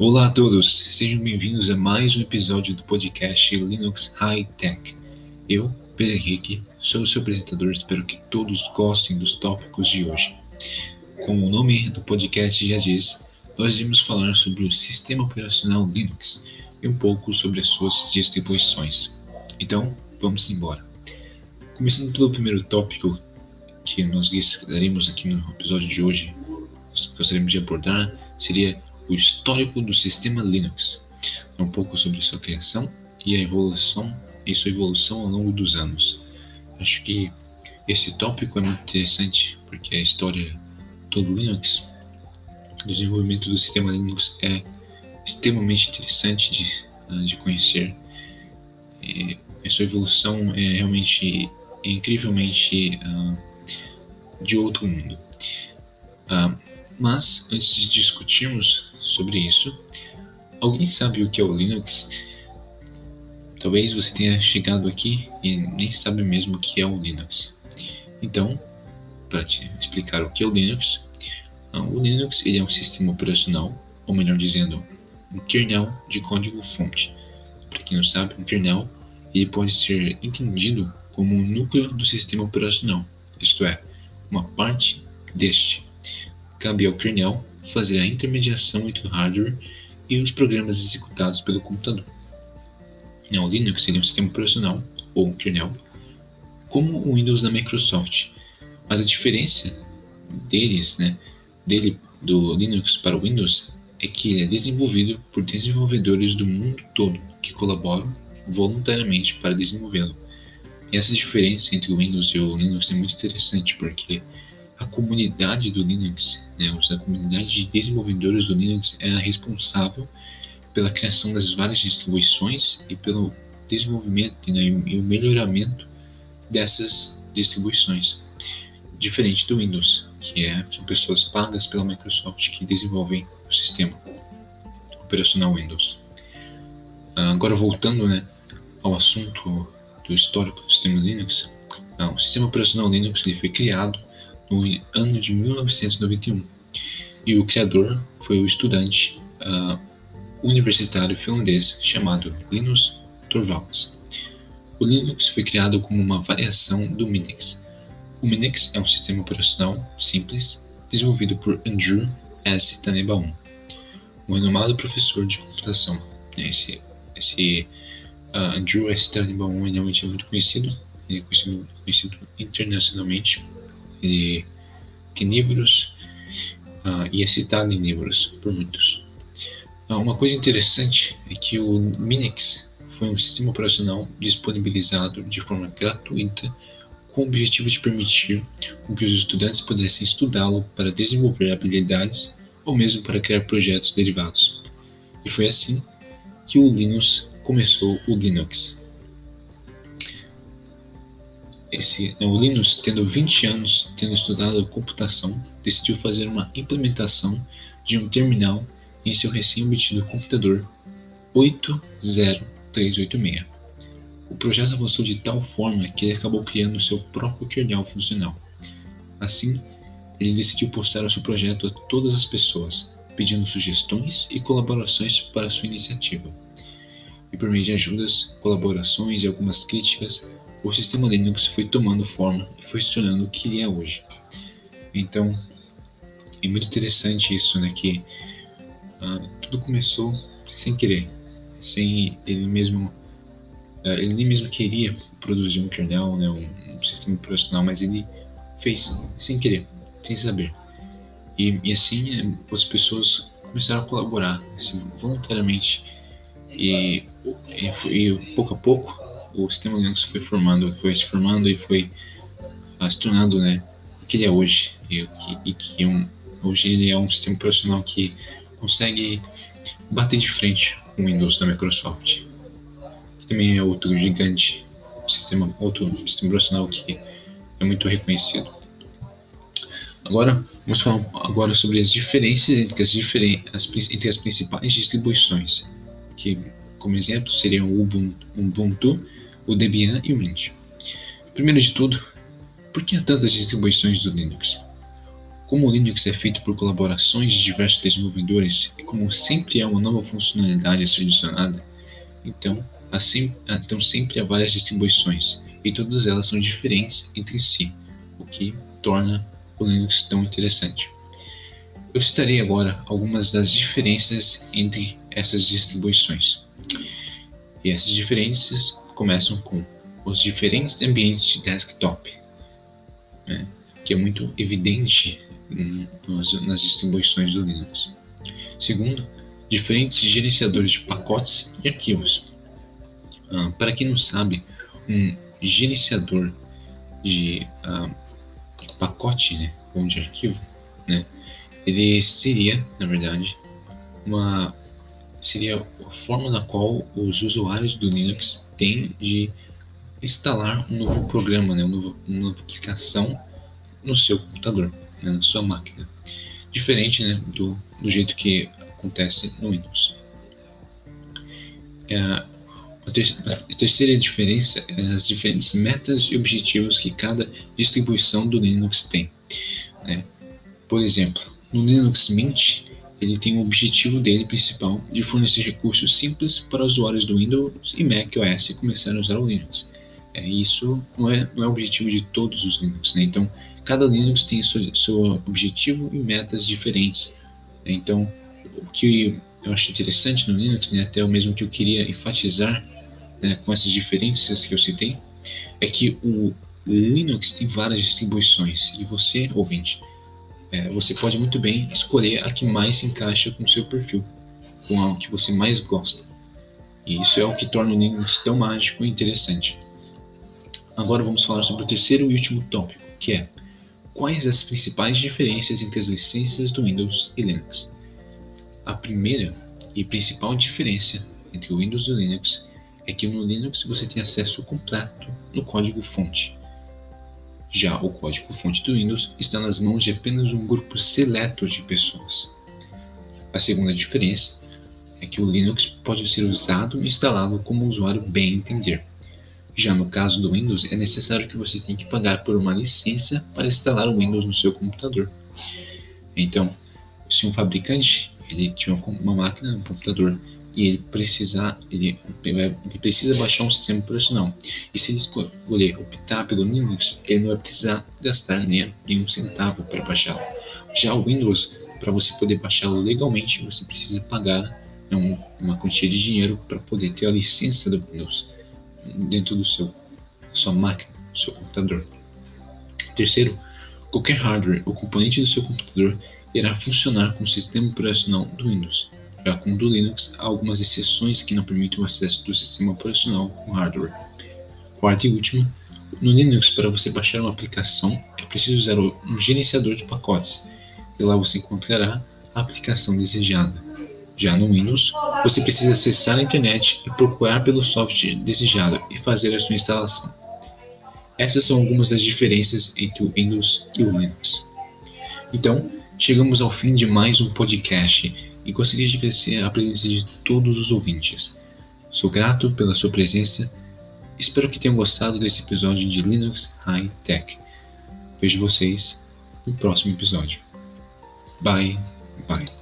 Olá a todos, sejam bem-vindos a mais um episódio do podcast Linux High Tech. Eu, Pedro Henrique, sou o seu apresentador, espero que todos gostem dos tópicos de hoje. Como o nome do podcast já diz, nós iremos falar sobre o sistema operacional Linux e um pouco sobre as suas distribuições. Então, vamos embora. Começando pelo primeiro tópico que nós daremos aqui no episódio de hoje, gostaríamos de abordar seria o histórico do sistema Linux, um pouco sobre sua criação e a evolução e sua evolução ao longo dos anos. Acho que esse tópico é muito interessante porque a história do Linux, do desenvolvimento do sistema Linux é extremamente interessante de, ah, de conhecer. E a sua evolução é realmente incrivelmente uh, de outro mundo. Uh, mas antes de discutirmos sobre isso, alguém sabe o que é o Linux? Talvez você tenha chegado aqui e nem sabe mesmo o que é o Linux. Então, para te explicar o que é o Linux, ah, o Linux ele é um sistema operacional, ou melhor dizendo, um kernel de código-fonte. Para quem não sabe, um kernel ele pode ser entendido como um núcleo do sistema operacional, isto é, uma parte deste. Cabe ao kernel fazer a intermediação entre o hardware e os programas executados pelo computador. O Linux seria um sistema operacional, ou um kernel, como o Windows da Microsoft, mas a diferença deles, né, dele do Linux para o Windows é que ele é desenvolvido por desenvolvedores do mundo todo que colaboram voluntariamente para desenvolvê-lo. E essa diferença entre o Windows e o Linux é muito interessante porque a comunidade do Linux, né, a comunidade de desenvolvedores do Linux é a responsável pela criação das várias distribuições e pelo desenvolvimento né, e o melhoramento dessas distribuições. Diferente do Windows, que é, são pessoas pagas pela Microsoft que desenvolvem o sistema operacional Windows. Agora voltando né, ao assunto do histórico do sistema Linux, ah, o sistema operacional Linux ele foi criado no ano de 1991 e o criador foi o estudante uh, universitário finlandês chamado Linus Torvalds. O Linux foi criado como uma variação do Minix. O Minix é um sistema operacional simples desenvolvido por Andrew S. Tannenbaum, um renomado professor de computação. Esse, esse uh, Andrew S. Tannenbaum é realmente muito conhecido, ele é conhecido, conhecido internacionalmente. Ele tem livros uh, e é citado em livros por muitos. Uh, uma coisa interessante é que o Minix foi um sistema operacional disponibilizado de forma gratuita com o objetivo de permitir que os estudantes pudessem estudá-lo para desenvolver habilidades ou mesmo para criar projetos derivados. E foi assim que o Linux começou o Linux. Esse, né, o Linus, tendo 20 anos, tendo estudado computação, decidiu fazer uma implementação de um terminal em seu recém-obtido computador 80386. O projeto avançou de tal forma que ele acabou criando seu próprio kernel funcional. Assim, ele decidiu postar o seu projeto a todas as pessoas, pedindo sugestões e colaborações para sua iniciativa. E por meio de ajudas, colaborações e algumas críticas, o sistema Linux foi tomando forma e foi se tornando o que ele é hoje. Então, é muito interessante isso, né? Que uh, tudo começou sem querer, sem ele mesmo, uh, ele nem mesmo queria produzir um kernel, né? Um, um, sistema operacional, mas ele fez sem querer, sem saber. E, e assim as pessoas começaram a colaborar assim, voluntariamente e, e, e pouco a pouco o sistema Linux foi formando, foi se formando e foi uh, se tornando, né, o que ele é hoje. E, que, e que um, hoje ele é um sistema operacional que consegue bater de frente com o Windows da Microsoft. Que também é outro gigante, sistema, outro sistema operacional que é muito reconhecido. Agora, vamos falar agora sobre as diferenças entre as, diferen as, entre as principais distribuições, que, como exemplo, seriam o Ubuntu, o Debian e o Mint. Primeiro de tudo, por que há tantas distribuições do Linux? Como o Linux é feito por colaborações de diversos desenvolvedores e como sempre há uma nova funcionalidade a ser adicionada, então, há sempre, então sempre há várias distribuições e todas elas são diferentes entre si, o que torna o Linux tão interessante. Eu citarei agora algumas das diferenças entre essas distribuições. E essas diferenças começam com os diferentes ambientes de desktop, né, que é muito evidente nas, nas distribuições do Linux. Segundo, diferentes gerenciadores de pacotes e arquivos. Ah, para quem não sabe, um gerenciador de ah, pacote, né, ou de arquivo, né, ele seria, na verdade, uma seria a forma na qual os usuários do Linux têm de instalar um novo programa, né, uma, nova, uma nova aplicação no seu computador, né, na sua máquina. Diferente né, do, do jeito que acontece no Windows. É, a, ter, a terceira diferença é as diferentes metas e objetivos que cada distribuição do Linux tem. Né? Por exemplo, no Linux Mint, ele tem o objetivo dele principal de fornecer recursos simples para usuários do Windows e Mac OS começarem a usar o Linux. É, isso não é, não é o objetivo de todos os Linux, né? Então, cada Linux tem seu, seu objetivo e metas diferentes. Né? Então, o que eu acho interessante no Linux, né, até o mesmo que eu queria enfatizar né, com essas diferenças que eu citei, é que o Linux tem várias distribuições e você, ouvinte, é, você pode muito bem escolher a que mais se encaixa com o seu perfil, com a que você mais gosta. E isso é o que torna o Linux tão mágico e interessante. Agora vamos falar sobre o terceiro e último tópico, que é quais as principais diferenças entre as licenças do Windows e Linux. A primeira e principal diferença entre o Windows e o Linux é que no Linux você tem acesso completo no código-fonte, já o código-fonte do Windows está nas mãos de apenas um grupo seleto de pessoas. A segunda diferença é que o Linux pode ser usado e instalado como o usuário bem entender. Já no caso do Windows, é necessário que você tenha que pagar por uma licença para instalar o Windows no seu computador. Então, se um fabricante ele tinha uma máquina, um computador, e ele precisar, ele, ele precisa baixar um sistema operacional. E se ele escolher optar pelo Linux, ele não vai precisar gastar nem nenhum centavo para baixá-lo. Já o Windows, para você poder baixá-lo legalmente, você precisa pagar né, uma quantia de dinheiro para poder ter a licença do Windows dentro do seu sua máquina, do seu computador. Terceiro, qualquer hardware ou componente do seu computador irá funcionar com o sistema operacional do Windows. Já com o do Linux, há algumas exceções que não permitem o acesso do sistema operacional com hardware. Quarto e último, no Linux, para você baixar uma aplicação, é preciso usar um gerenciador de pacotes, e lá você encontrará a aplicação desejada. Já no Windows, você precisa acessar a internet e procurar pelo software desejado e fazer a sua instalação. Essas são algumas das diferenças entre o Windows e o Linux. Então, chegamos ao fim de mais um podcast e gostaria de agradecer a presença de todos os ouvintes. Sou grato pela sua presença. Espero que tenham gostado desse episódio de Linux High Tech. Vejo vocês no próximo episódio. Bye, bye.